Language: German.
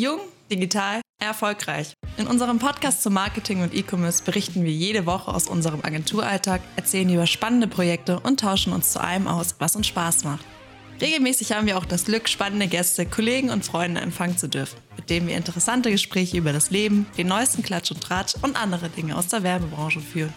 Jung, digital, erfolgreich. In unserem Podcast zu Marketing und E-Commerce berichten wir jede Woche aus unserem Agenturalltag, erzählen über spannende Projekte und tauschen uns zu allem aus, was uns Spaß macht. Regelmäßig haben wir auch das Glück, spannende Gäste, Kollegen und Freunde empfangen zu dürfen, mit denen wir interessante Gespräche über das Leben, den neuesten Klatsch und Tratsch und andere Dinge aus der Werbebranche führen.